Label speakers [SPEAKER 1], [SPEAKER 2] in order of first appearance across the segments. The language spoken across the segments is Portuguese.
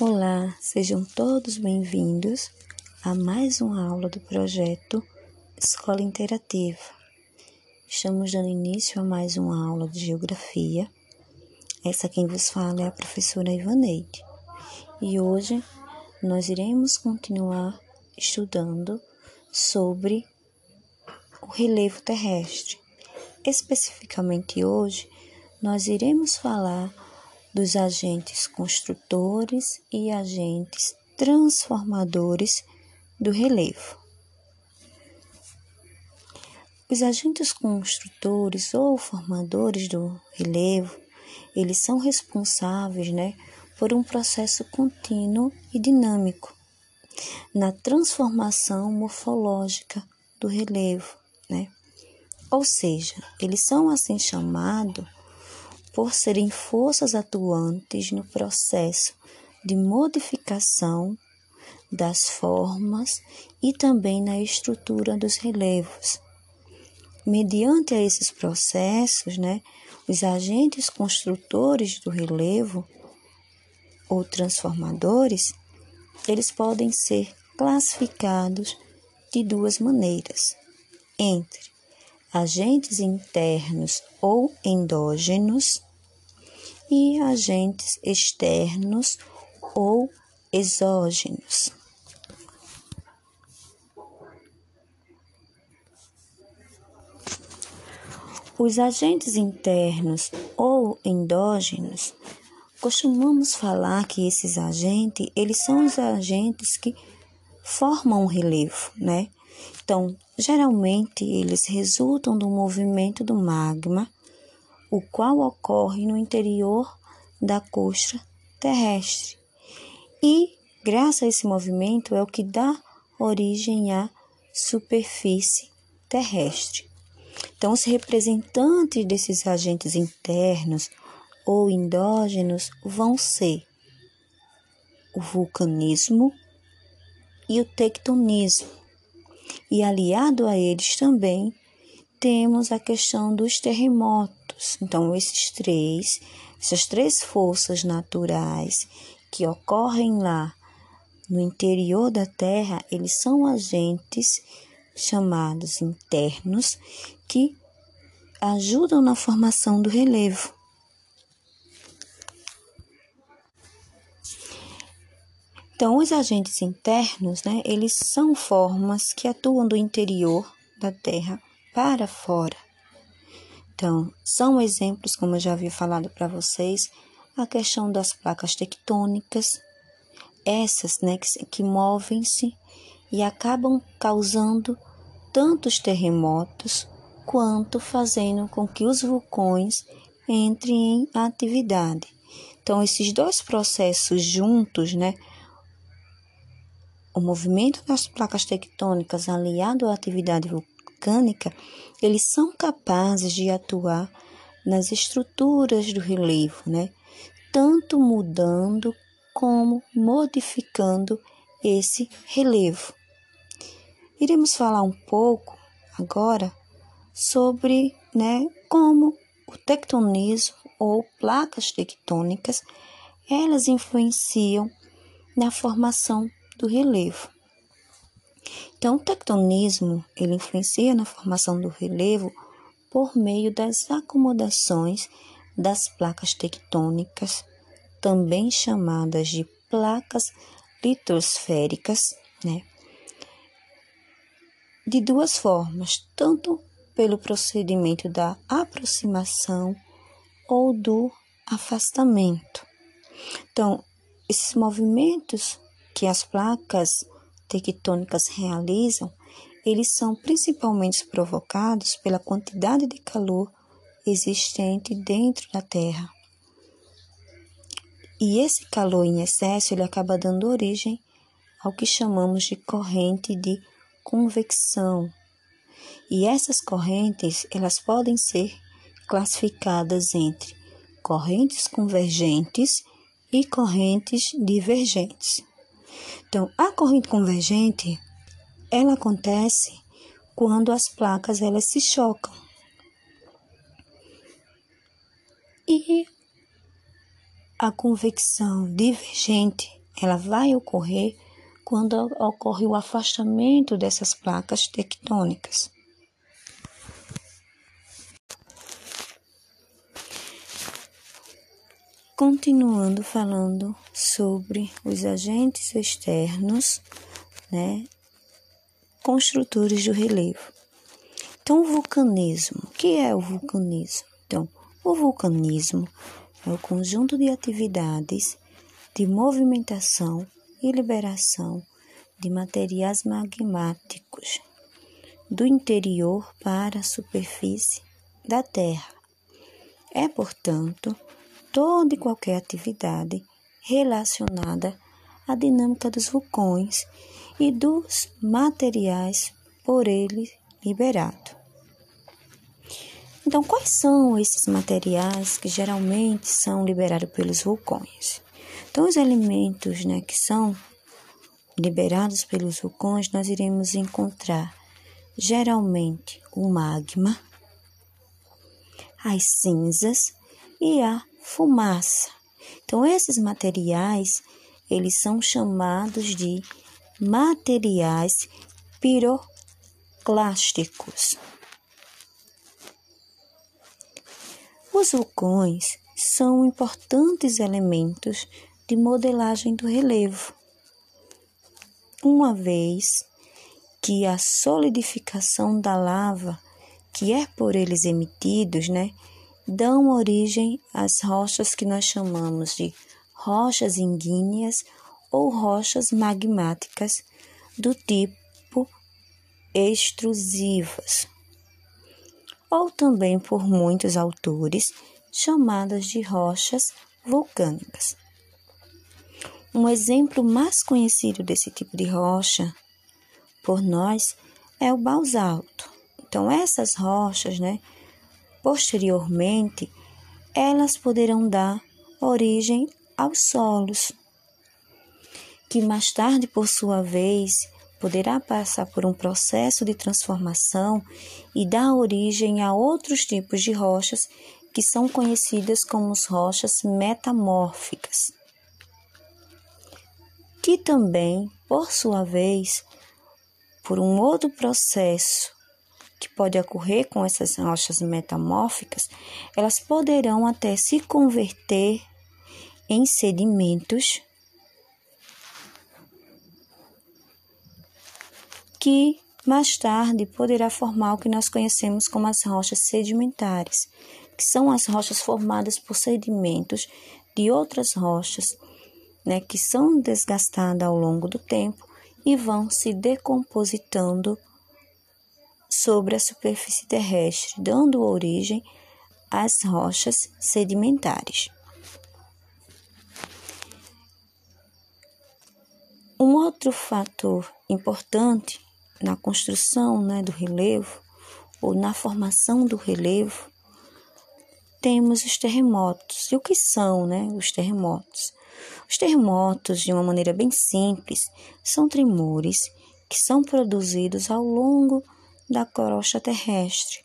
[SPEAKER 1] Olá, sejam todos bem-vindos a mais uma aula do projeto Escola Interativa. Estamos dando início a mais uma aula de Geografia. Essa quem vos fala é a professora Ivaneide. E hoje nós iremos continuar estudando sobre o relevo terrestre. Especificamente hoje, nós iremos falar dos agentes construtores e agentes transformadores do relevo. Os agentes construtores ou formadores do relevo, eles são responsáveis, né, por um processo contínuo e dinâmico na transformação morfológica do relevo, né? Ou seja, eles são assim chamados por serem forças atuantes no processo de modificação das formas e também na estrutura dos relevos. Mediante a esses processos, né, os agentes construtores do relevo ou transformadores, eles podem ser classificados de duas maneiras: entre agentes internos ou endógenos e agentes externos ou exógenos. Os agentes internos ou endógenos, costumamos falar que esses agentes, eles são os agentes que formam o relevo, né? Então, geralmente eles resultam do movimento do magma o qual ocorre no interior da crosta terrestre. E, graças a esse movimento, é o que dá origem à superfície terrestre. Então, os representantes desses agentes internos ou endógenos vão ser o vulcanismo e o tectonismo. E aliado a eles também temos a questão dos terremotos então, esses três, essas três forças naturais que ocorrem lá no interior da Terra, eles são agentes chamados internos que ajudam na formação do relevo. Então, os agentes internos, né, eles são formas que atuam do interior da Terra para fora. Então, são exemplos, como eu já havia falado para vocês, a questão das placas tectônicas, essas né, que, que movem-se e acabam causando tantos terremotos quanto fazendo com que os vulcões entrem em atividade. Então, esses dois processos juntos, né, o movimento das placas tectônicas aliado à atividade vulcânica, mecânica, eles são capazes de atuar nas estruturas do relevo, né? Tanto mudando como modificando esse relevo. Iremos falar um pouco agora sobre, né, como o tectonismo ou placas tectônicas elas influenciam na formação do relevo. Então, o tectonismo ele influencia na formação do relevo por meio das acomodações das placas tectônicas, também chamadas de placas litosféricas, né? De duas formas, tanto pelo procedimento da aproximação ou do afastamento. Então, esses movimentos que as placas tectônicas realizam, eles são principalmente provocados pela quantidade de calor existente dentro da Terra. E esse calor em excesso ele acaba dando origem ao que chamamos de corrente de convecção. E essas correntes, elas podem ser classificadas entre correntes convergentes e correntes divergentes. Então, a corrente convergente, ela acontece quando as placas elas se chocam. E a convecção divergente, ela vai ocorrer quando ocorre o afastamento dessas placas tectônicas. Continuando falando sobre os agentes externos, né, construtores do relevo. Então, o vulcanismo. O que é o vulcanismo? Então, o vulcanismo é o conjunto de atividades de movimentação e liberação de materiais magmáticos do interior para a superfície da Terra. É, portanto, toda e qualquer atividade relacionada à dinâmica dos vulcões e dos materiais por ele liberados. Então, quais são esses materiais que geralmente são liberados pelos vulcões? Então, os elementos né, que são liberados pelos vulcões, nós iremos encontrar geralmente o magma, as cinzas e a fumaça. Então, esses materiais, eles são chamados de materiais piroclásticos. Os vulcões são importantes elementos de modelagem do relevo, uma vez que a solidificação da lava, que é por eles emitidos, né, dão origem às rochas que nós chamamos de rochas ígneas ou rochas magmáticas do tipo extrusivas ou também por muitos autores chamadas de rochas vulcânicas. Um exemplo mais conhecido desse tipo de rocha por nós é o basalto. Então essas rochas, né, posteriormente, elas poderão dar origem aos solos, que mais tarde, por sua vez, poderá passar por um processo de transformação e dar origem a outros tipos de rochas que são conhecidas como rochas metamórficas, que também, por sua vez, por um outro processo que pode ocorrer com essas rochas metamórficas, elas poderão até se converter em sedimentos que mais tarde poderá formar o que nós conhecemos como as rochas sedimentares, que são as rochas formadas por sedimentos de outras rochas, né, que são desgastadas ao longo do tempo e vão se decompositando sobre a superfície terrestre, dando origem às rochas sedimentares. Um outro fator importante na construção né, do relevo ou na formação do relevo, temos os terremotos. E o que são né, os terremotos? Os terremotos, de uma maneira bem simples, são tremores que são produzidos ao longo da crosta terrestre.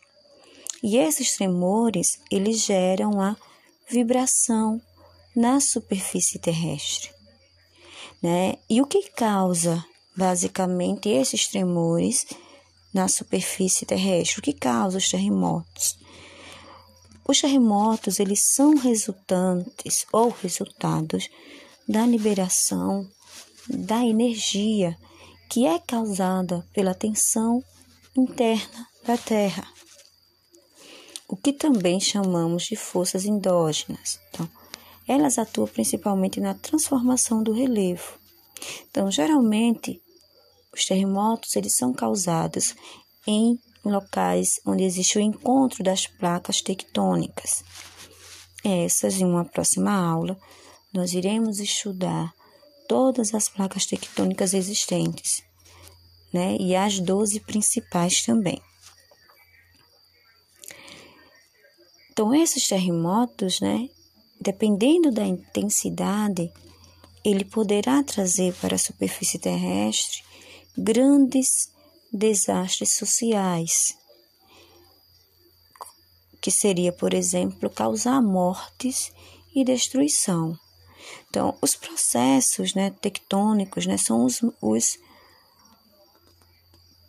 [SPEAKER 1] E esses tremores, eles geram a vibração na superfície terrestre. Né? E o que causa basicamente esses tremores na superfície terrestre, o que causa os terremotos. Os terremotos, eles são resultantes ou resultados da liberação da energia que é causada pela tensão interna da Terra, o que também chamamos de forças endógenas. Então, elas atuam principalmente na transformação do relevo. Então, geralmente, os terremotos eles são causados em locais onde existe o encontro das placas tectônicas. Essas, em uma próxima aula, nós iremos estudar todas as placas tectônicas existentes, né? E as 12 principais também. Então, esses terremotos, né? Dependendo da intensidade, ele poderá trazer para a superfície terrestre grandes desastres sociais, que seria, por exemplo, causar mortes e destruição. Então, os processos né, tectônicos né, são os, os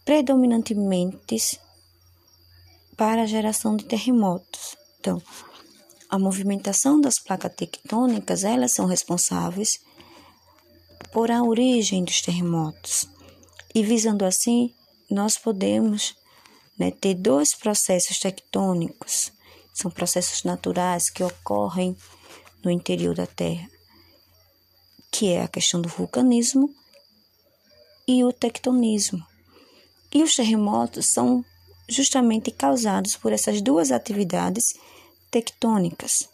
[SPEAKER 1] predominantemente para a geração de terremotos. Então, a movimentação das placas tectônicas, elas são responsáveis por a origem dos terremotos. E visando assim, nós podemos né, ter dois processos tectônicos. São processos naturais que ocorrem no interior da Terra, que é a questão do vulcanismo e o tectonismo. E os terremotos são justamente causados por essas duas atividades tectônicas.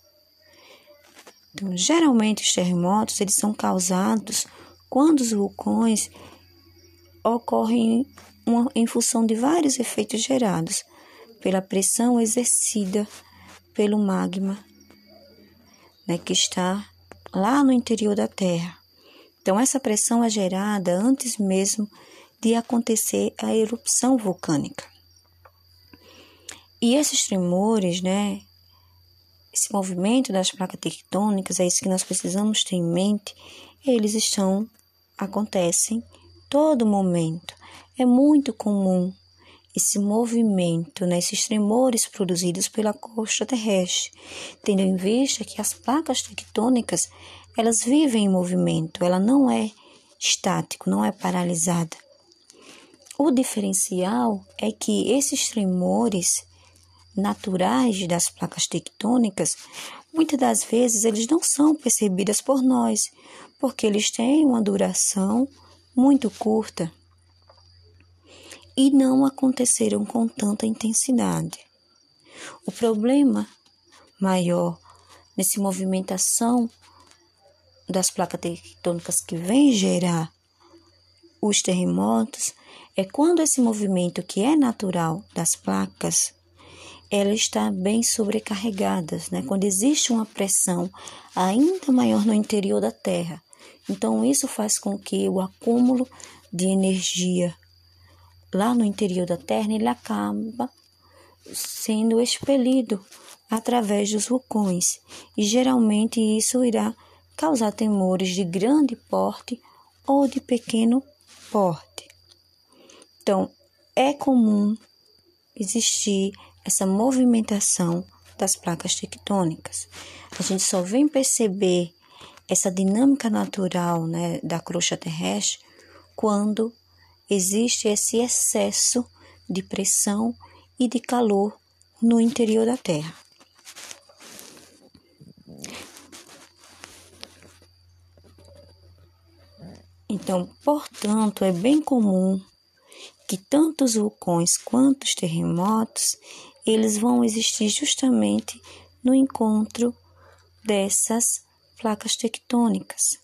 [SPEAKER 1] Então, geralmente os terremotos eles são causados quando os vulcões ocorrem uma, em função de vários efeitos gerados pela pressão exercida pelo magma né, que está lá no interior da Terra. Então, essa pressão é gerada antes mesmo de acontecer a erupção vulcânica. E esses tremores, né, esse movimento das placas tectônicas, é isso que nós precisamos ter em mente, eles estão, acontecem todo momento. É muito comum esse movimento, né, esses tremores produzidos pela costa terrestre, tendo em vista que as placas tectônicas elas vivem em movimento, ela não é estático, não é paralisada. O diferencial é que esses tremores naturais das placas tectônicas, muitas das vezes eles não são percebidos por nós, porque eles têm uma duração muito curta e não aconteceram com tanta intensidade. O problema maior nessa movimentação das placas tectônicas que vem gerar os terremotos é quando esse movimento que é natural das placas ela está bem sobrecarregada, né? Quando existe uma pressão ainda maior no interior da Terra. Então isso faz com que o acúmulo de energia lá no interior da Terra, ele acaba sendo expelido através dos vulcões, e geralmente isso irá causar temores de grande porte ou de pequeno porte. Então, é comum existir essa movimentação das placas tectônicas. A gente só vem perceber essa dinâmica natural né, da crosta terrestre quando existe esse excesso de pressão e de calor no interior da Terra. Então, portanto, é bem comum que tanto os vulcões quanto os terremotos, eles vão existir justamente no encontro dessas placas tectônicas.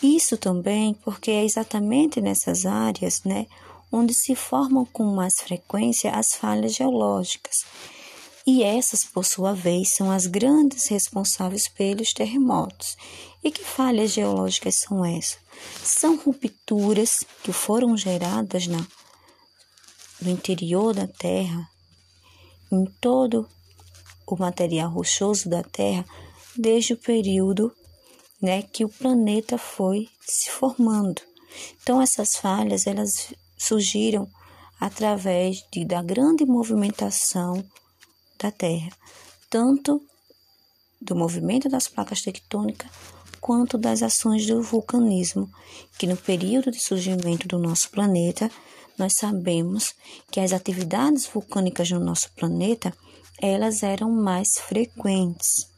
[SPEAKER 1] Isso também porque é exatamente nessas áreas, né, onde se formam com mais frequência as falhas geológicas. E essas, por sua vez, são as grandes responsáveis pelos terremotos. E que falhas geológicas são essas? São rupturas que foram geradas na, no interior da Terra, em todo o material rochoso da Terra, desde o período né, que o planeta foi se formando. Então essas falhas elas surgiram através de, da grande movimentação da Terra, tanto do movimento das placas tectônicas quanto das ações do vulcanismo, que no período de surgimento do nosso planeta, nós sabemos que as atividades vulcânicas no nosso planeta, elas eram mais frequentes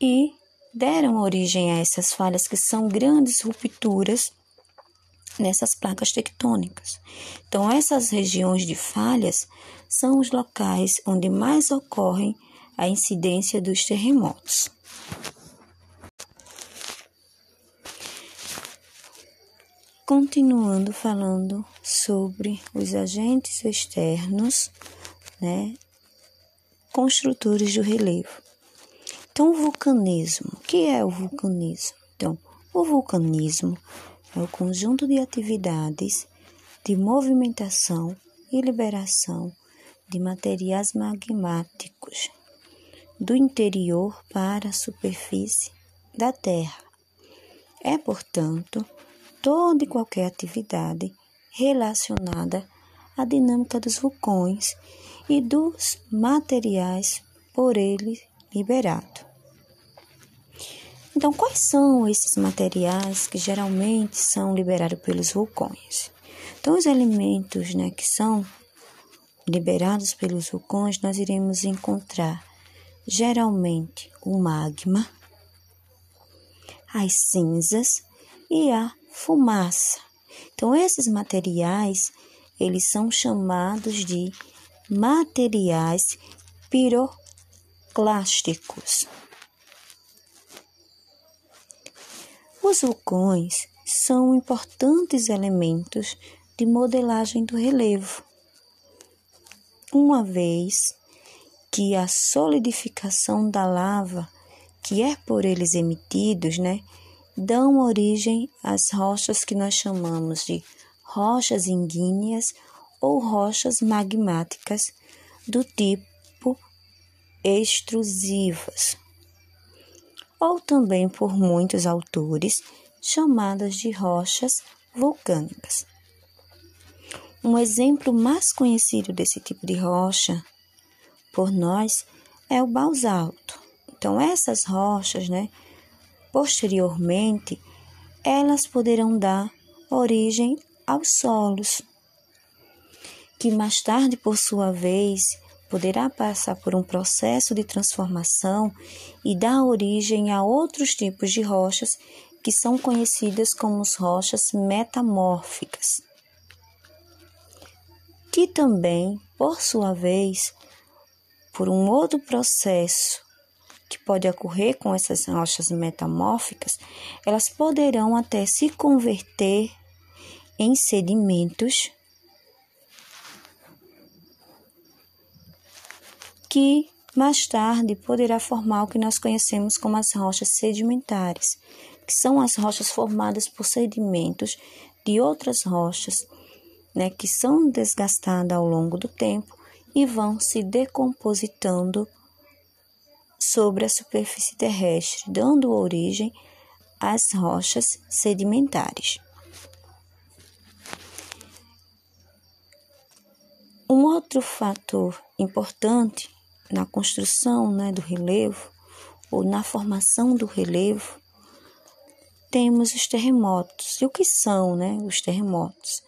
[SPEAKER 1] e deram origem a essas falhas que são grandes rupturas nessas placas tectônicas. Então, essas regiões de falhas são os locais onde mais ocorrem a incidência dos terremotos. Continuando falando sobre os agentes externos, né, construtores do relevo. Então, o vulcanismo, o que é o vulcanismo? Então, o vulcanismo é o conjunto de atividades de movimentação e liberação de materiais magmáticos do interior para a superfície da Terra. É, portanto, toda e qualquer atividade relacionada à dinâmica dos vulcões e dos materiais por ele liberado. Então, quais são esses materiais que geralmente são liberados pelos vulcões? Então, os elementos né, que são liberados pelos vulcões, nós iremos encontrar geralmente o magma, as cinzas e a fumaça. Então, esses materiais, eles são chamados de materiais piroclásticos. Os vulcões são importantes elementos de modelagem do relevo, uma vez que a solidificação da lava, que é por eles emitidos, né, dão origem às rochas que nós chamamos de rochas ígneas ou rochas magmáticas do tipo extrusivas, ou também por muitos autores chamadas de rochas vulcânicas. Um exemplo mais conhecido desse tipo de rocha por nós é o basalto. Então, essas rochas, né, posteriormente, elas poderão dar origem aos solos, que mais tarde, por sua vez, poderá passar por um processo de transformação e dar origem a outros tipos de rochas que são conhecidas como rochas metamórficas, que também, por sua vez, por um outro processo que pode ocorrer com essas rochas metamórficas, elas poderão até se converter em sedimentos que mais tarde poderá formar o que nós conhecemos como as rochas sedimentares, que são as rochas formadas por sedimentos de outras rochas, né, que são desgastadas ao longo do tempo e vão se decompositando sobre a superfície terrestre, dando origem às rochas sedimentares. Um outro fator importante na construção né, do relevo ou na formação do relevo temos os terremotos. E o que são né, os terremotos?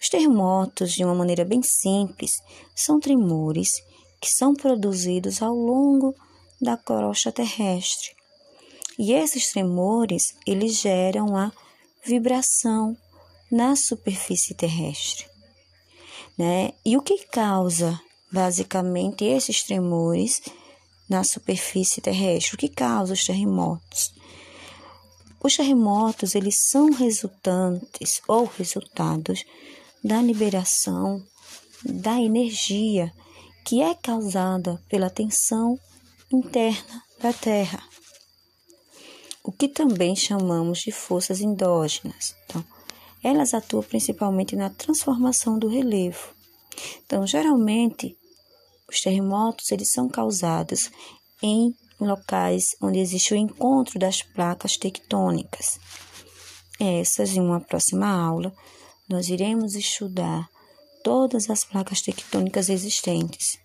[SPEAKER 1] Os terremotos, de uma maneira bem simples, são tremores que são produzidos ao longo da crosta terrestre. E esses tremores, eles geram a vibração na superfície terrestre. Né? E o que causa basicamente esses tremores na superfície terrestre? O que causa os terremotos? Os terremotos, eles são resultantes ou resultados da liberação da energia que é causada pela tensão interna da Terra, o que também chamamos de forças endógenas. Então, elas atuam principalmente na transformação do relevo. Então, geralmente, os terremotos eles são causados em locais onde existe o encontro das placas tectônicas. Essas, em uma próxima aula, nós iremos estudar todas as placas tectônicas existentes,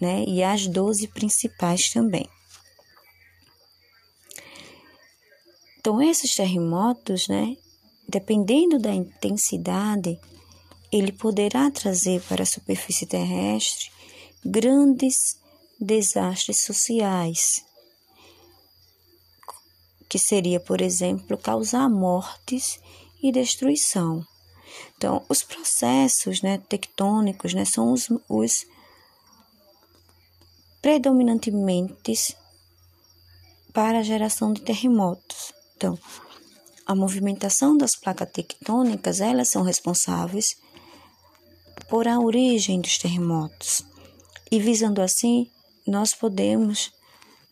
[SPEAKER 1] né? E as 12 principais também. Então, esses terremotos, né? Dependendo da intensidade, ele poderá trazer para a superfície terrestre grandes desastres sociais, que seria, por exemplo, causar mortes e destruição. Então, os processos né, tectônicos né, são os, os predominantemente para a geração de terremotos. Então, a movimentação das placas tectônicas, elas são responsáveis por a origem dos terremotos. E visando assim, nós podemos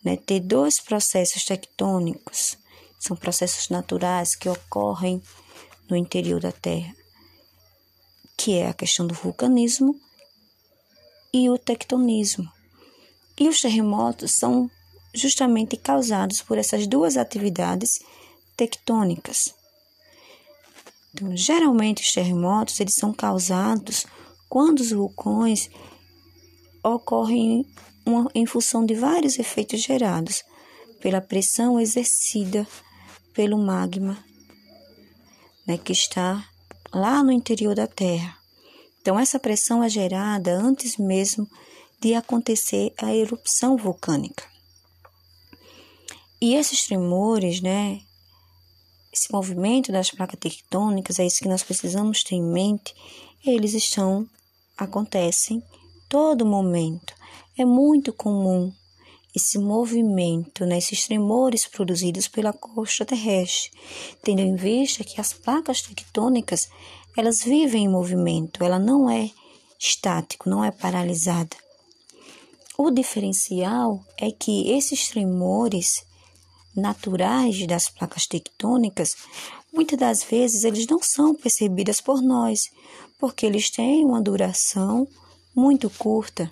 [SPEAKER 1] né, ter dois processos tectônicos, são processos naturais que ocorrem no interior da Terra que é a questão do vulcanismo e o tectonismo. E os terremotos são justamente causados por essas duas atividades tectônicas. Então, geralmente os terremotos eles são causados quando os vulcões ocorrem uma, em função de vários efeitos gerados pela pressão exercida pelo magma né, que está lá no interior da Terra. Então, essa pressão é gerada antes mesmo de acontecer a erupção vulcânica. E esses tremores, né, esse movimento das placas tectônicas, é isso que nós precisamos ter em mente, eles estão, acontecem todo momento. É muito comum esse movimento, né, esses tremores produzidos pela costa terrestre, tendo em vista que as placas tectônicas, elas vivem em movimento, ela não é estático, não é paralisada. O diferencial é que esses tremores naturais das placas tectônicas, muitas das vezes eles não são percebidos por nós, porque eles têm uma duração muito curta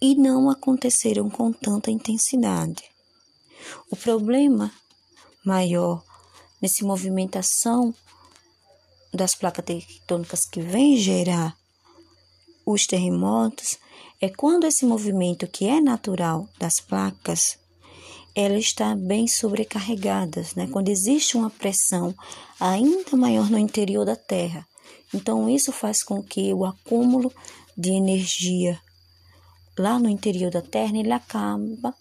[SPEAKER 1] e não aconteceram com tanta intensidade. O problema maior nessa movimentação das placas tectônicas que vem gerar os terremotos é quando esse movimento que é natural das placas ela está bem sobrecarregada, né? Quando existe uma pressão ainda maior no interior da Terra. Então isso faz com que o acúmulo de energia lá no interior da Terra ele acaba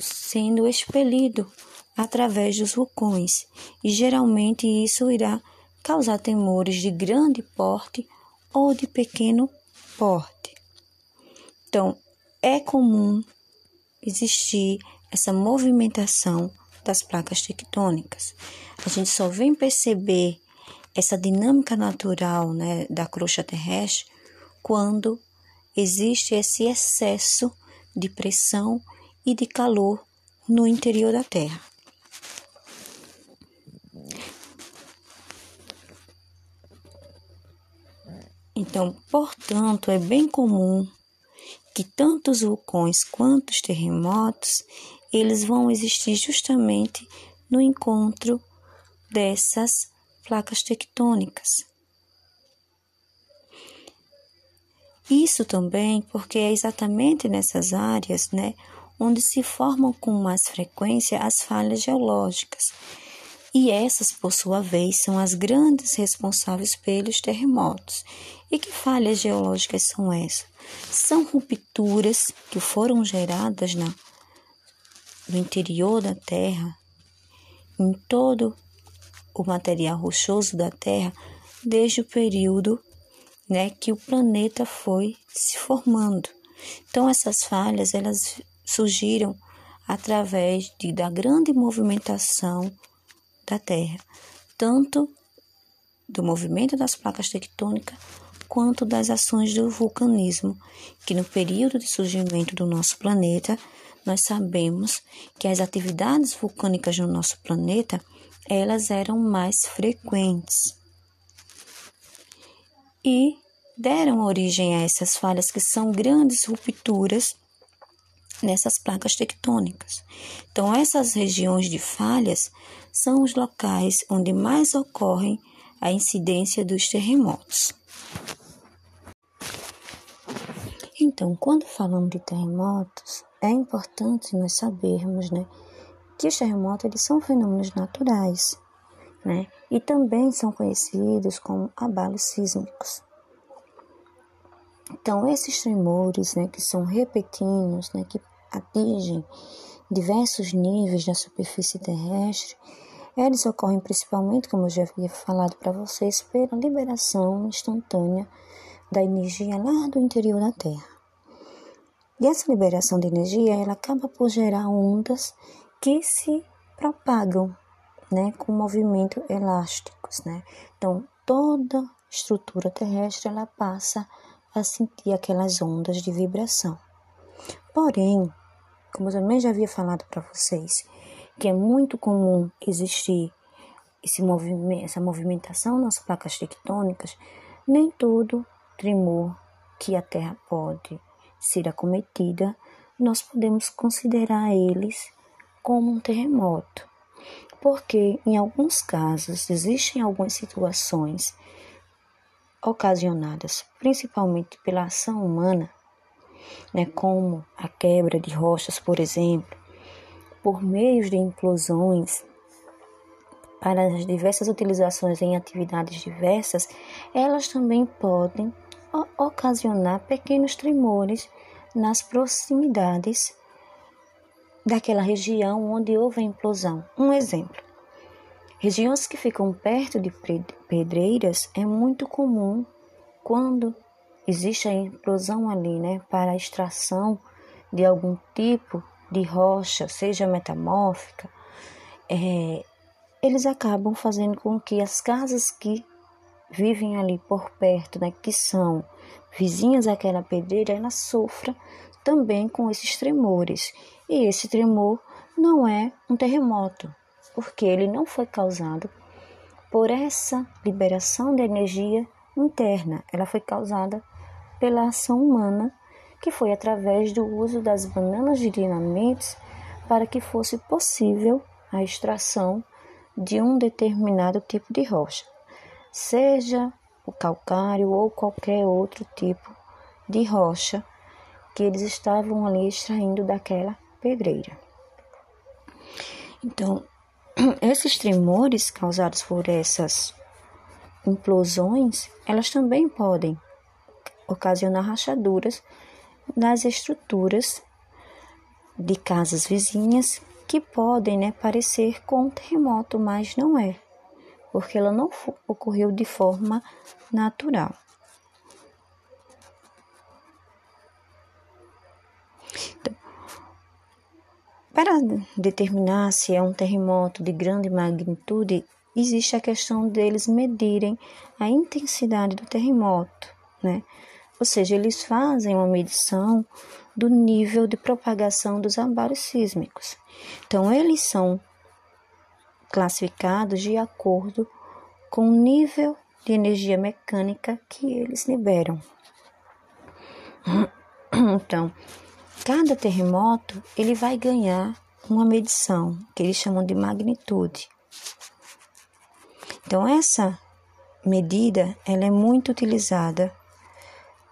[SPEAKER 1] sendo expelido através dos vulcões e geralmente isso irá causar temores de grande porte ou de pequeno porte. Então, é comum existir essa movimentação das placas tectônicas. A gente só vem perceber essa dinâmica natural né, da crosta terrestre quando existe esse excesso de pressão e de calor no interior da Terra. Então, portanto, é bem comum que tanto os vulcões quanto os terremotos, eles vão existir justamente no encontro dessas placas tectônicas. Isso também porque é exatamente nessas áreas, né, onde se formam com mais frequência as falhas geológicas. E essas, por sua vez, são as grandes responsáveis pelos terremotos. E que falhas geológicas são essas? São rupturas que foram geradas na, no interior da Terra, em todo o material rochoso da Terra, desde o período né, que o planeta foi se formando. Então essas falhas elas surgiram através de, da grande movimentação da Terra, tanto do movimento das placas tectônicas quanto das ações do vulcanismo, que no período de surgimento do nosso planeta, nós sabemos que as atividades vulcânicas no nosso planeta, elas eram mais frequentes e deram origem a essas falhas que são grandes rupturas nessas placas tectônicas. Então, essas regiões de falhas são os locais onde mais ocorrem a incidência dos terremotos. Então, quando falamos de terremotos, é importante nós sabermos, né, que os terremotos eles são fenômenos naturais né? E também são conhecidos como abalos sísmicos. Então, esses tremores, né, que são repetidos, né, que atingem diversos níveis da superfície terrestre, eles ocorrem principalmente, como eu já havia falado para vocês, pela liberação instantânea da energia lá do interior da Terra. E essa liberação de energia, ela acaba por gerar ondas que se propagam né, com movimento elásticos, né? Então, toda estrutura terrestre ela passa a sentir aquelas ondas de vibração. Porém, como eu também já havia falado para vocês, que é muito comum existir esse movimento, essa movimentação nas placas tectônicas, nem todo tremor que a Terra pode ser acometida, nós podemos considerar eles como um terremoto. Porque em alguns casos existem algumas situações ocasionadas principalmente pela ação humana, né, como a quebra de rochas, por exemplo, por meio de implosões para as diversas utilizações em atividades diversas, elas também podem ocasionar pequenos tremores nas proximidades daquela região onde houve a implosão. Um exemplo: regiões que ficam perto de pedreiras é muito comum quando existe a implosão ali, né, para a extração de algum tipo de rocha, seja metamórfica, é, eles acabam fazendo com que as casas que vivem ali por perto, né, que são vizinhas àquela pedreira, ela sofra também com esses tremores. E esse tremor não é um terremoto, porque ele não foi causado por essa liberação de energia interna, ela foi causada pela ação humana, que foi através do uso das bananas de dinamites para que fosse possível a extração de um determinado tipo de rocha seja o calcário ou qualquer outro tipo de rocha que eles estavam ali extraindo daquela pedreira. Então, esses tremores causados por essas implosões, elas também podem ocasionar rachaduras nas estruturas de casas vizinhas que podem né, parecer com um terremoto, mas não é porque ela não ocorreu de forma natural. Para determinar se é um terremoto de grande magnitude, existe a questão deles medirem a intensidade do terremoto, né? Ou seja, eles fazem uma medição do nível de propagação dos abalos sísmicos. Então, eles são classificados de acordo com o nível de energia mecânica que eles liberam. Então, cada terremoto ele vai ganhar uma medição que eles chamam de magnitude. Então, essa medida ela é muito utilizada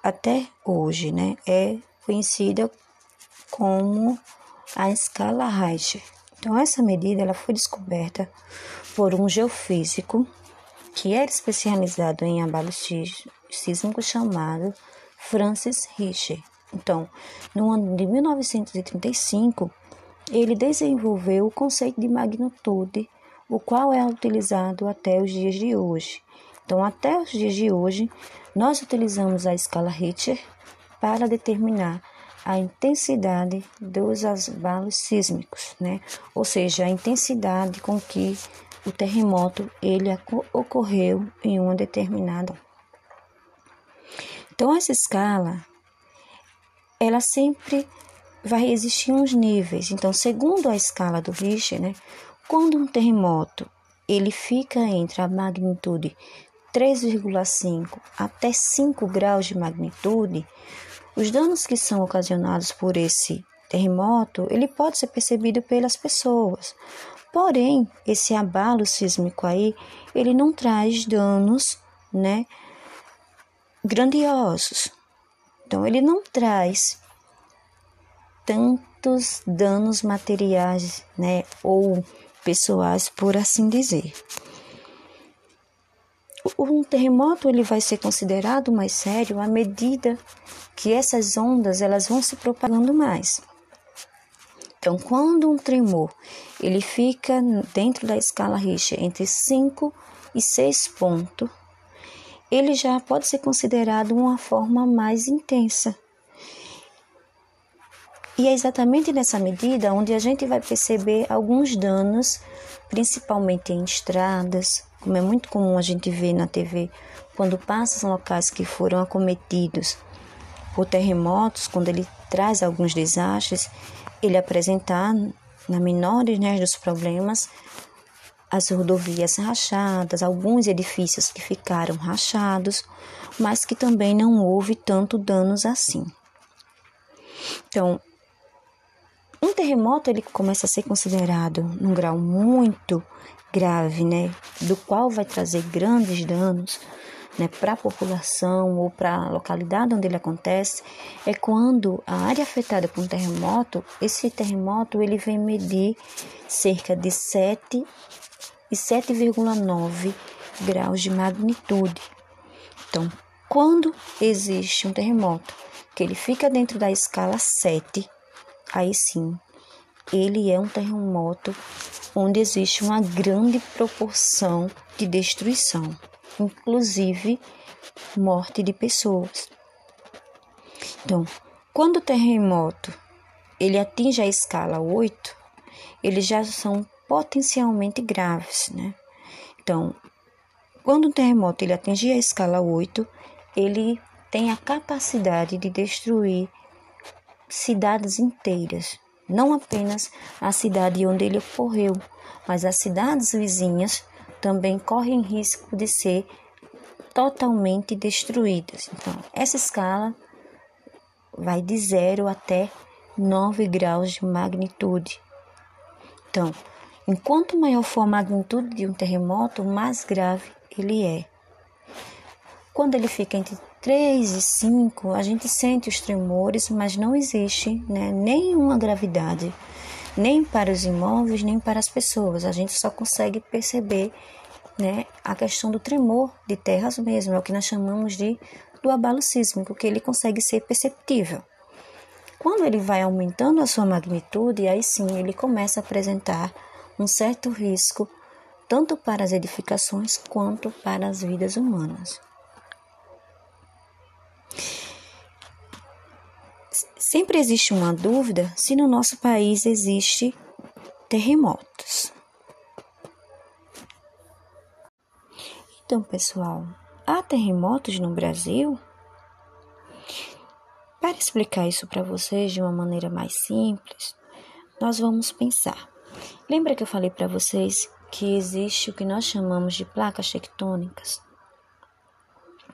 [SPEAKER 1] até hoje, né? É conhecida como a escala Richter. Então, essa medida ela foi descoberta por um geofísico que era especializado em abalos sísmicos chamado Francis Richter. Então, no ano de 1935, ele desenvolveu o conceito de magnitude, o qual é utilizado até os dias de hoje. Então, até os dias de hoje, nós utilizamos a escala Richter para determinar a intensidade dos abalos sísmicos, né? Ou seja, a intensidade com que o terremoto ele ocorreu em uma determinada. Então essa escala ela sempre vai existir uns níveis. Então, segundo a escala do Richter, né, quando um terremoto ele fica entre a magnitude 3,5 até 5 graus de magnitude, os danos que são ocasionados por esse terremoto, ele pode ser percebido pelas pessoas. Porém, esse abalo sísmico aí, ele não traz danos, né, grandiosos. Então, ele não traz tantos danos materiais, né, ou pessoais, por assim dizer um terremoto ele vai ser considerado mais sério à medida que essas ondas elas vão se propagando mais. Então, quando um tremor ele fica dentro da escala Richter entre 5 e 6 pontos, ele já pode ser considerado uma forma mais intensa. E é exatamente nessa medida onde a gente vai perceber alguns danos, principalmente em estradas, como é muito comum a gente ver na TV, quando passa em locais que foram acometidos por terremotos, quando ele traz alguns desastres, ele apresentar, na menores né, dos problemas, as rodovias rachadas, alguns edifícios que ficaram rachados, mas que também não houve tanto danos assim. Então, um terremoto ele começa a ser considerado num grau muito grave, né, do qual vai trazer grandes danos, né, para a população ou para a localidade onde ele acontece, é quando a área afetada por um terremoto, esse terremoto ele vem medir cerca de 7 e 7,9 graus de magnitude. Então, quando existe um terremoto que ele fica dentro da escala 7, aí sim, ele é um terremoto onde existe uma grande proporção de destruição, inclusive morte de pessoas. Então, quando o terremoto ele atinge a escala 8, eles já são potencialmente graves, né? Então, quando o terremoto ele atingir a escala 8, ele tem a capacidade de destruir cidades inteiras, não apenas a cidade onde ele ocorreu, mas as cidades vizinhas também correm risco de ser totalmente destruídas. Então, essa escala vai de 0 até 9 graus de magnitude. Então, enquanto maior for a magnitude de um terremoto, mais grave ele é. Quando ele fica entre 3 e 5, a gente sente os tremores, mas não existe né, nenhuma gravidade, nem para os imóveis, nem para as pessoas. A gente só consegue perceber né, a questão do tremor de terras mesmo, é o que nós chamamos de do abalo sísmico, que ele consegue ser perceptível. Quando ele vai aumentando a sua magnitude, aí sim ele começa a apresentar um certo risco tanto para as edificações quanto para as vidas humanas. Sempre existe uma dúvida se no nosso país existe terremotos. Então, pessoal, há terremotos no Brasil? Para explicar isso para vocês de uma maneira mais simples, nós vamos pensar. Lembra que eu falei para vocês que existe o que nós chamamos de placas tectônicas?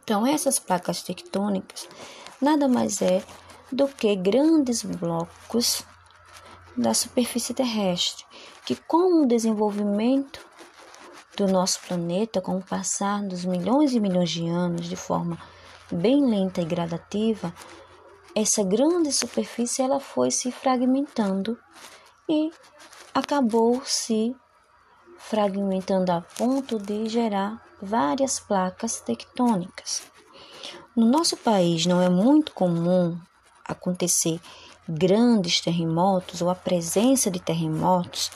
[SPEAKER 1] Então, essas placas tectônicas nada mais é do que grandes blocos da superfície terrestre, que com o desenvolvimento do nosso planeta, com o passar dos milhões e milhões de anos de forma bem lenta e gradativa, essa grande superfície ela foi se fragmentando e acabou se fragmentando a ponto de gerar várias placas tectônicas. No nosso país não é muito comum acontecer grandes terremotos ou a presença de terremotos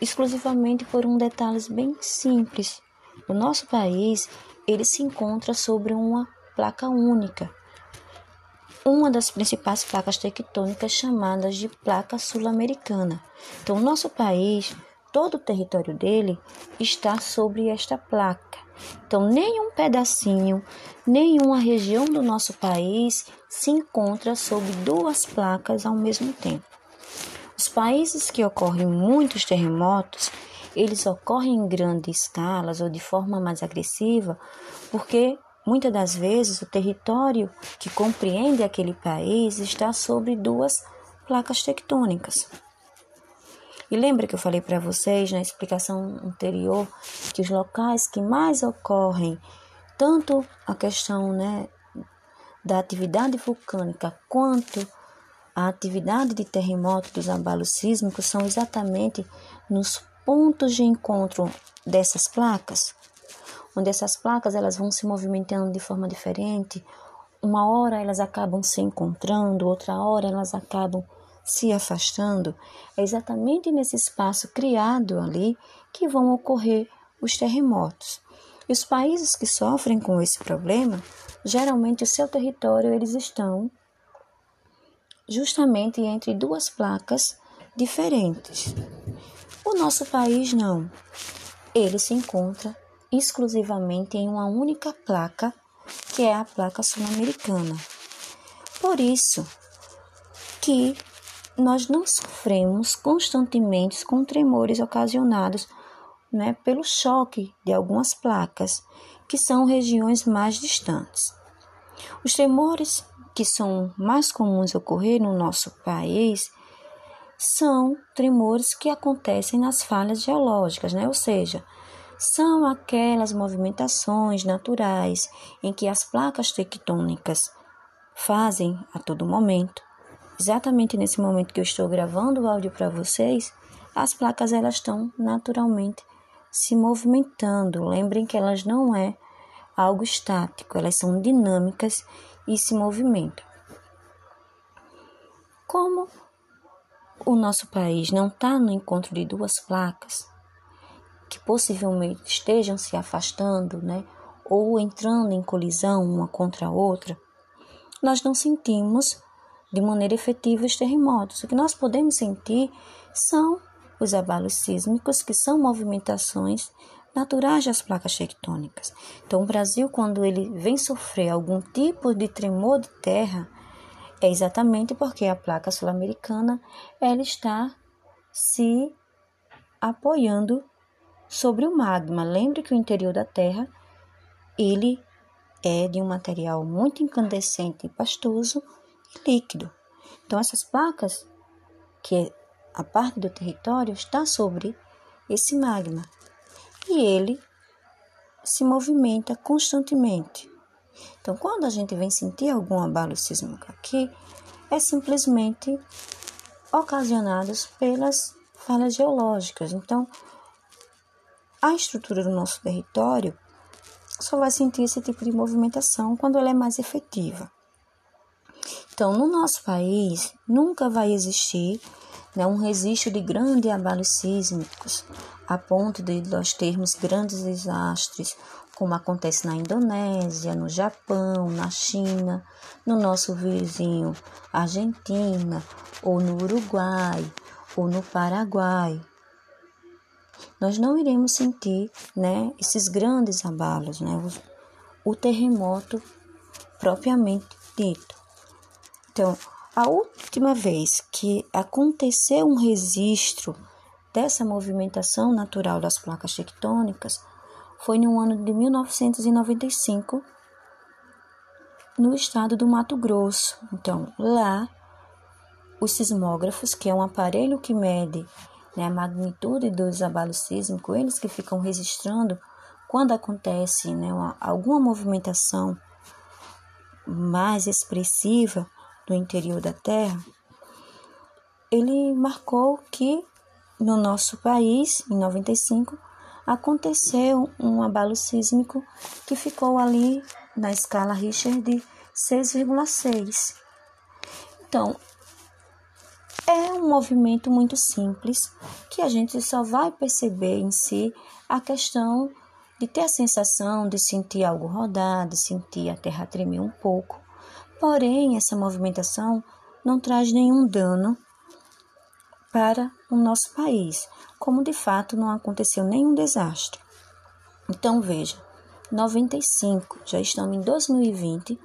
[SPEAKER 1] exclusivamente por um detalhe bem simples. O nosso país ele se encontra sobre uma placa única, uma das principais placas tectônicas chamadas de placa sul-americana. Então, o nosso país, todo o território dele está sobre esta placa. Então, nenhum pedacinho, nenhuma região do nosso país se encontra sob duas placas ao mesmo tempo. Os países que ocorrem muitos terremotos, eles ocorrem em grandes escalas ou de forma mais agressiva, porque muitas das vezes o território que compreende aquele país está sobre duas placas tectônicas. E lembra que eu falei para vocês na explicação anterior que os locais que mais ocorrem tanto a questão né, da atividade vulcânica quanto a atividade de terremoto dos abalos sísmicos são exatamente nos pontos de encontro dessas placas, onde essas placas elas vão se movimentando de forma diferente. Uma hora elas acabam se encontrando, outra hora elas acabam se afastando, é exatamente nesse espaço criado ali que vão ocorrer os terremotos. E os países que sofrem com esse problema, geralmente o seu território eles estão justamente entre duas placas diferentes. O nosso país não. Ele se encontra exclusivamente em uma única placa, que é a placa sul-americana. Por isso que nós não sofremos constantemente com tremores ocasionados né, pelo choque de algumas placas, que são regiões mais distantes. Os tremores que são mais comuns ocorrer no nosso país são tremores que acontecem nas falhas geológicas, né? Ou seja, são aquelas movimentações naturais em que as placas tectônicas fazem a todo momento. Exatamente nesse momento que eu estou gravando o áudio para vocês, as placas elas estão naturalmente se movimentando. Lembrem que elas não é algo estático, elas são dinâmicas e se movimentam. Como o nosso país não está no encontro de duas placas que possivelmente estejam se afastando, né, ou entrando em colisão uma contra a outra, nós não sentimos de maneira efetiva os terremotos. O que nós podemos sentir são os abalos sísmicos, que são movimentações naturais das placas tectônicas. Então, o Brasil, quando ele vem sofrer algum tipo de tremor de terra, é exatamente porque a placa sul-americana ela está se apoiando sobre o magma. Lembre que o interior da Terra ele é de um material muito incandescente e pastoso líquido. Então essas placas, que é a parte do território está sobre esse magma e ele se movimenta constantemente. Então, quando a gente vem sentir algum abalo sísmico aqui, é simplesmente ocasionados pelas falhas geológicas. Então, a estrutura do nosso território só vai sentir esse tipo de movimentação quando ela é mais efetiva. Então, no nosso país, nunca vai existir né, um registro de grandes abalos sísmicos, a ponto de nós termos grandes desastres, como acontece na Indonésia, no Japão, na China, no nosso vizinho Argentina, ou no Uruguai, ou no Paraguai. Nós não iremos sentir né, esses grandes abalos, né, o, o terremoto propriamente dito. Então, a última vez que aconteceu um registro dessa movimentação natural das placas tectônicas foi no ano de 1995, no estado do Mato Grosso. Então, lá, os sismógrafos, que é um aparelho que mede né, a magnitude dos abalos sísmicos, eles que ficam registrando quando acontece né, uma, alguma movimentação mais expressiva no interior da Terra, ele marcou que no nosso país, em 95, aconteceu um abalo sísmico que ficou ali na escala Richter de 6,6. Então, é um movimento muito simples que a gente só vai perceber em si a questão de ter a sensação de sentir algo rodar, de sentir a terra tremer um pouco. Porém, essa movimentação não traz nenhum dano para o nosso país, como de fato não aconteceu nenhum desastre. Então veja, 95, já estamos em 2020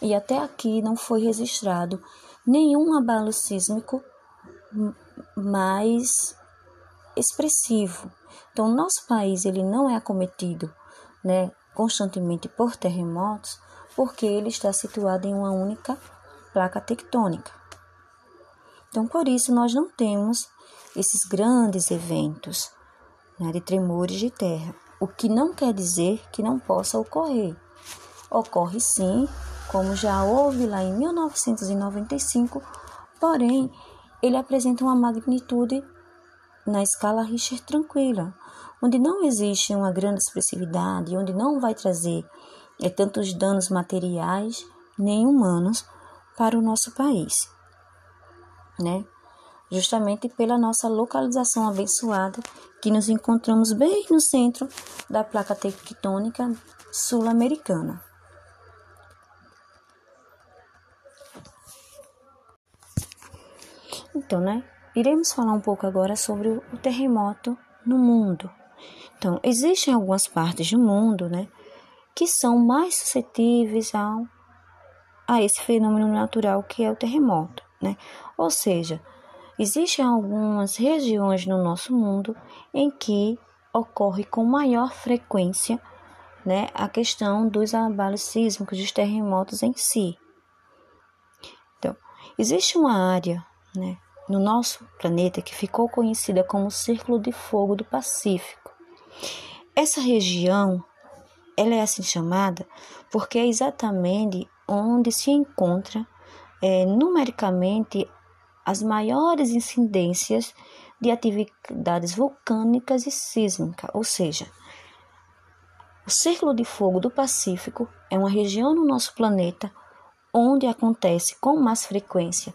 [SPEAKER 1] e até aqui não foi registrado nenhum abalo sísmico mais expressivo. Então, nosso país ele não é acometido, né, constantemente por terremotos, porque ele está situado em uma única placa tectônica. Então, por isso, nós não temos esses grandes eventos né, de tremores de terra, o que não quer dizer que não possa ocorrer. Ocorre sim, como já houve lá em 1995, porém, ele apresenta uma magnitude na escala Richter tranquila, onde não existe uma grande expressividade, onde não vai trazer é tantos danos materiais nem humanos para o nosso país, né? Justamente pela nossa localização abençoada, que nos encontramos bem no centro da placa tectônica sul-americana. Então, né? Iremos falar um pouco agora sobre o terremoto no mundo. Então, existem algumas partes do mundo, né, que são mais suscetíveis ao, a esse fenômeno natural que é o terremoto, né? Ou seja, existem algumas regiões no nosso mundo em que ocorre com maior frequência, né, a questão dos abalos sísmicos, dos terremotos em si. Existe uma área, né, no nosso planeta que ficou conhecida como Círculo de Fogo do Pacífico. Essa região, ela é assim chamada porque é exatamente onde se encontra é, numericamente as maiores incidências de atividades vulcânicas e sísmicas, ou seja, o Círculo de Fogo do Pacífico é uma região no nosso planeta onde acontece com mais frequência.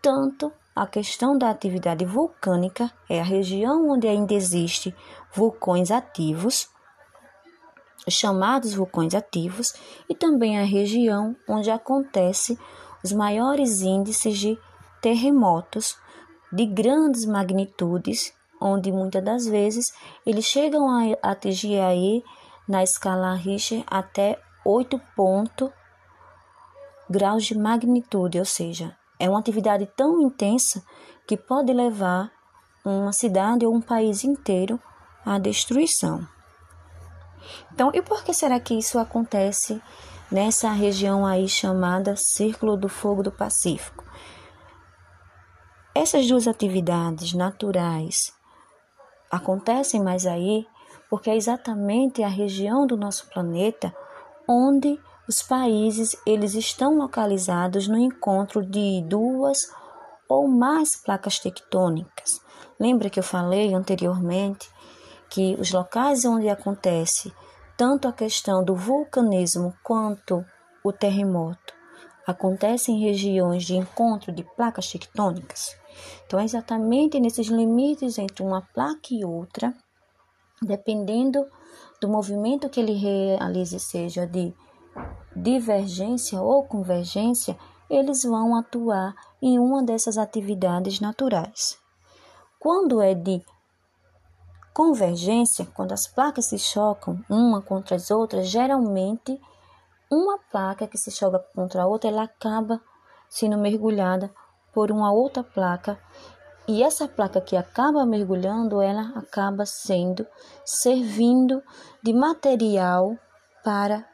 [SPEAKER 1] Tanto a questão da atividade vulcânica, é a região onde ainda existe vulcões ativos, chamados vulcões ativos, e também a região onde acontece os maiores índices de terremotos de grandes magnitudes, onde muitas das vezes eles chegam a atingir aí na escala Richter até 8 pontos graus de magnitude, ou seja, é uma atividade tão intensa que pode levar uma cidade ou um país inteiro à destruição. Então, e por que será que isso acontece nessa região aí chamada Círculo do Fogo do Pacífico? Essas duas atividades naturais acontecem mais aí porque é exatamente a região do nosso planeta onde os países eles estão localizados no encontro de duas ou mais placas tectônicas. Lembra que eu falei anteriormente que os locais onde acontece tanto a questão do vulcanismo quanto o terremoto acontecem em regiões de encontro de placas tectônicas. Então, é exatamente nesses limites entre uma placa e outra, dependendo do movimento que ele realize, seja de divergência ou convergência, eles vão atuar em uma dessas atividades naturais. Quando é de convergência, quando as placas se chocam uma contra as outras, geralmente uma placa que se choca contra a outra, ela acaba sendo mergulhada por uma outra placa e essa placa que acaba mergulhando, ela acaba sendo servindo de material para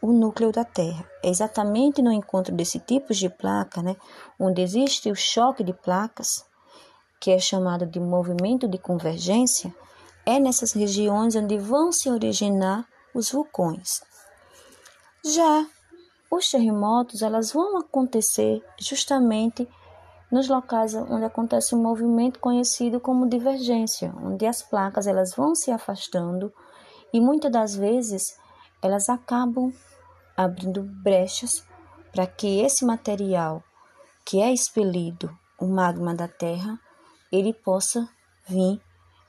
[SPEAKER 1] o núcleo da Terra. É exatamente no encontro desse tipo de placa, né, onde existe o choque de placas, que é chamado de movimento de convergência, é nessas regiões onde vão se originar os vulcões. Já os terremotos, elas vão acontecer justamente nos locais onde acontece um movimento conhecido como divergência, onde as placas elas vão se afastando e muitas das vezes elas acabam abrindo brechas para que esse material que é expelido, o magma da Terra, ele possa vir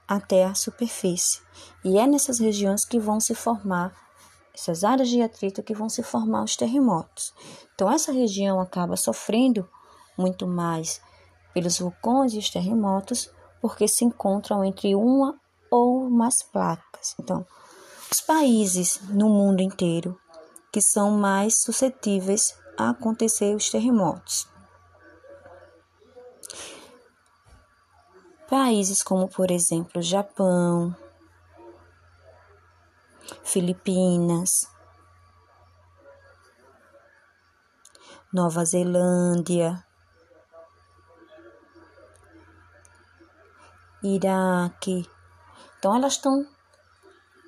[SPEAKER 1] até a superfície. E é nessas regiões que vão se formar essas áreas de atrito que vão se formar os terremotos. Então essa região acaba sofrendo muito mais pelos vulcões e os terremotos porque se encontram entre uma ou mais placas. Então, os países no mundo inteiro que são mais suscetíveis a acontecer os terremotos. Países como, por exemplo, Japão, Filipinas, Nova Zelândia, Iraque. Então elas estão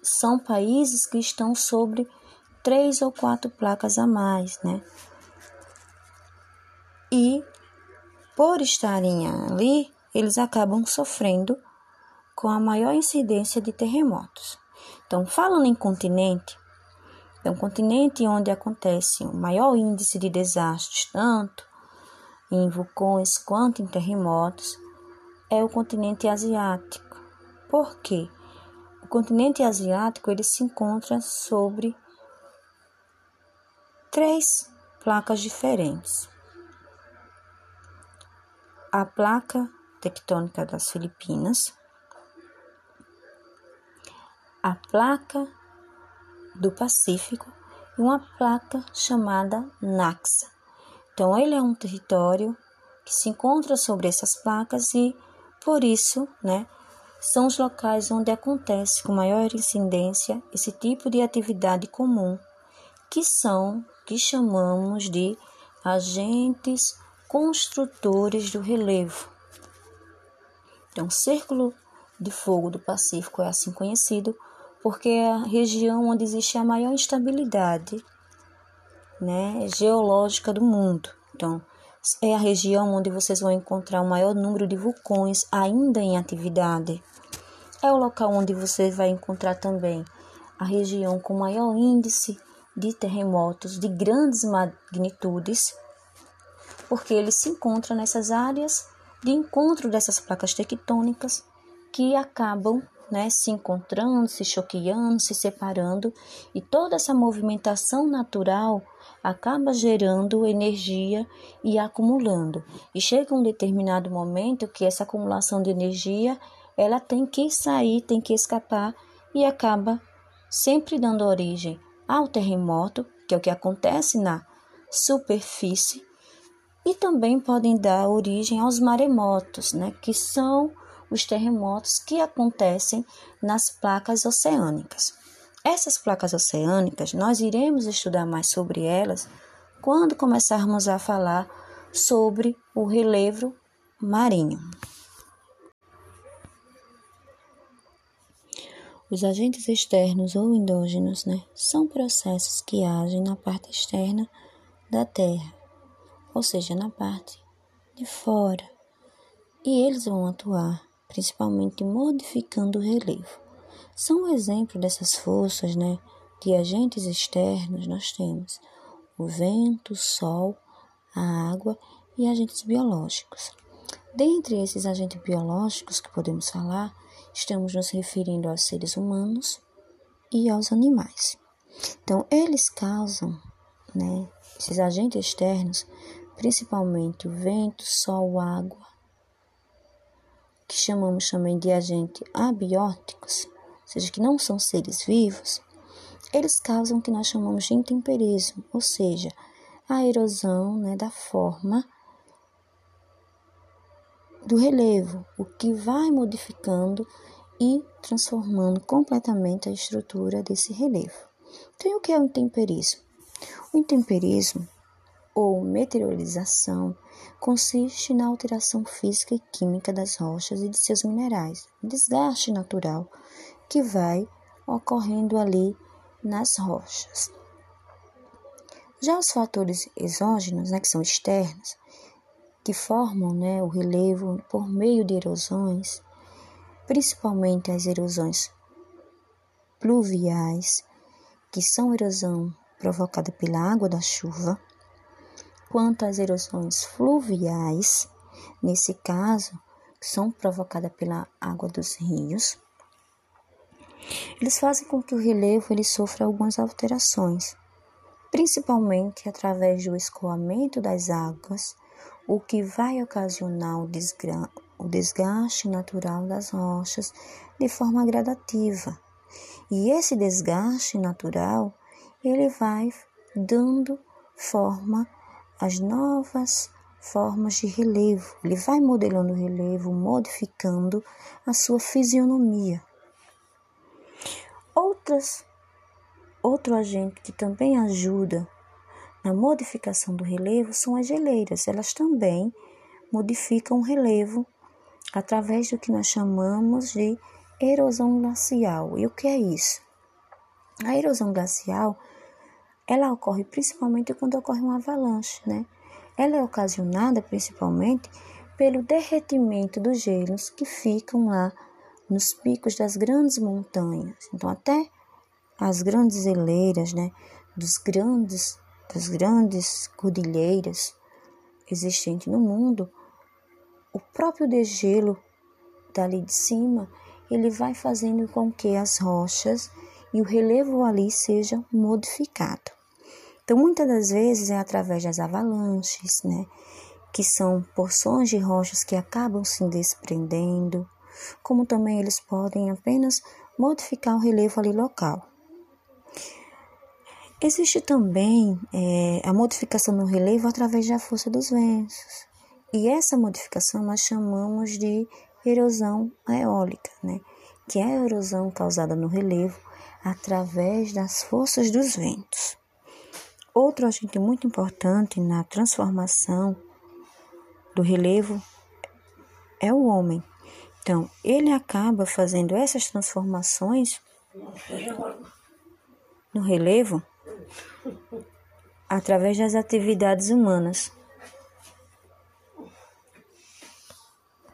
[SPEAKER 1] são países que estão sobre três ou quatro placas a mais, né? E por estarem ali, eles acabam sofrendo com a maior incidência de terremotos. Então, falando em continente, é um continente onde acontece o maior índice de desastres, tanto em vulcões quanto em terremotos, é o continente asiático. Por quê? O continente asiático ele se encontra sobre três placas diferentes. A placa tectônica das Filipinas, a placa do Pacífico e uma placa chamada Naxa. Então, ele é um território que se encontra sobre essas placas e, por isso, né, são os locais onde acontece com maior incidência esse tipo de atividade comum, que são que chamamos de agentes construtores do relevo. Então, o Círculo de Fogo do Pacífico é assim conhecido porque é a região onde existe a maior instabilidade né, geológica do mundo. Então, é a região onde vocês vão encontrar o maior número de vulcões ainda em atividade. É o local onde você vai encontrar também a região com maior índice de terremotos de grandes magnitudes, porque ele se encontra nessas áreas de encontro dessas placas tectônicas que acabam né, se encontrando, se choqueando, se separando, e toda essa movimentação natural acaba gerando energia e acumulando. E chega um determinado momento que essa acumulação de energia, ela tem que sair, tem que escapar e acaba sempre dando origem ao terremoto, que é o que acontece na superfície, e também podem dar origem aos maremotos, né, que são os terremotos que acontecem nas placas oceânicas. Essas placas oceânicas, nós iremos estudar mais sobre elas quando começarmos a falar sobre o relevo marinho. Os agentes externos ou endógenos né, são processos que agem na parte externa da Terra, ou seja, na parte de fora, e eles vão atuar principalmente modificando o relevo. São um exemplo dessas forças né, de agentes externos, nós temos o vento, o sol, a água e agentes biológicos. Dentre esses agentes biológicos que podemos falar, estamos nos referindo aos seres humanos e aos animais. Então, eles causam, né, esses agentes externos, principalmente o vento, sol, água, que chamamos também de agentes abióticos, ou seja, que não são seres vivos, eles causam o que nós chamamos de intemperismo, ou seja, a erosão né, da forma do relevo, o que vai modificando e transformando completamente a estrutura desse relevo. Então, o que é o intemperismo? O intemperismo, ou meteorolização, consiste na alteração física e química das rochas e de seus minerais, desgaste natural que vai ocorrendo ali nas rochas. Já os fatores exógenos, né, que são externos, que formam né, o relevo por meio de erosões, principalmente as erosões pluviais, que são erosão provocada pela água da chuva, quanto às erosões fluviais, nesse caso, são provocadas pela água dos rios, eles fazem com que o relevo ele sofra algumas alterações, principalmente através do escoamento das águas o que vai ocasionar o, o desgaste natural das rochas de forma gradativa. E esse desgaste natural, ele vai dando forma às novas formas de relevo. Ele vai modelando o relevo, modificando a sua fisionomia. Outras, outro agente que também ajuda na modificação do relevo são as geleiras. Elas também modificam o relevo através do que nós chamamos de erosão glacial. E o que é isso? A erosão glacial, ela ocorre principalmente quando ocorre uma avalanche, né? Ela é ocasionada principalmente pelo derretimento dos gelos que ficam lá nos picos das grandes montanhas. Então, até as grandes geleiras, né, dos grandes das grandes cordilheiras existentes no mundo, o próprio degelo dali de cima, ele vai fazendo com que as rochas e o relevo ali sejam modificados. Então, muitas das vezes é através das avalanches, né? Que são porções de rochas que acabam se desprendendo, como também eles podem apenas modificar o relevo ali local. Existe também é, a modificação no relevo através da força dos ventos. E essa modificação nós chamamos de erosão eólica, né? que é a erosão causada no relevo através das forças dos ventos. Outro agente muito importante na transformação do relevo é o homem. Então, ele acaba fazendo essas transformações no relevo através das atividades humanas.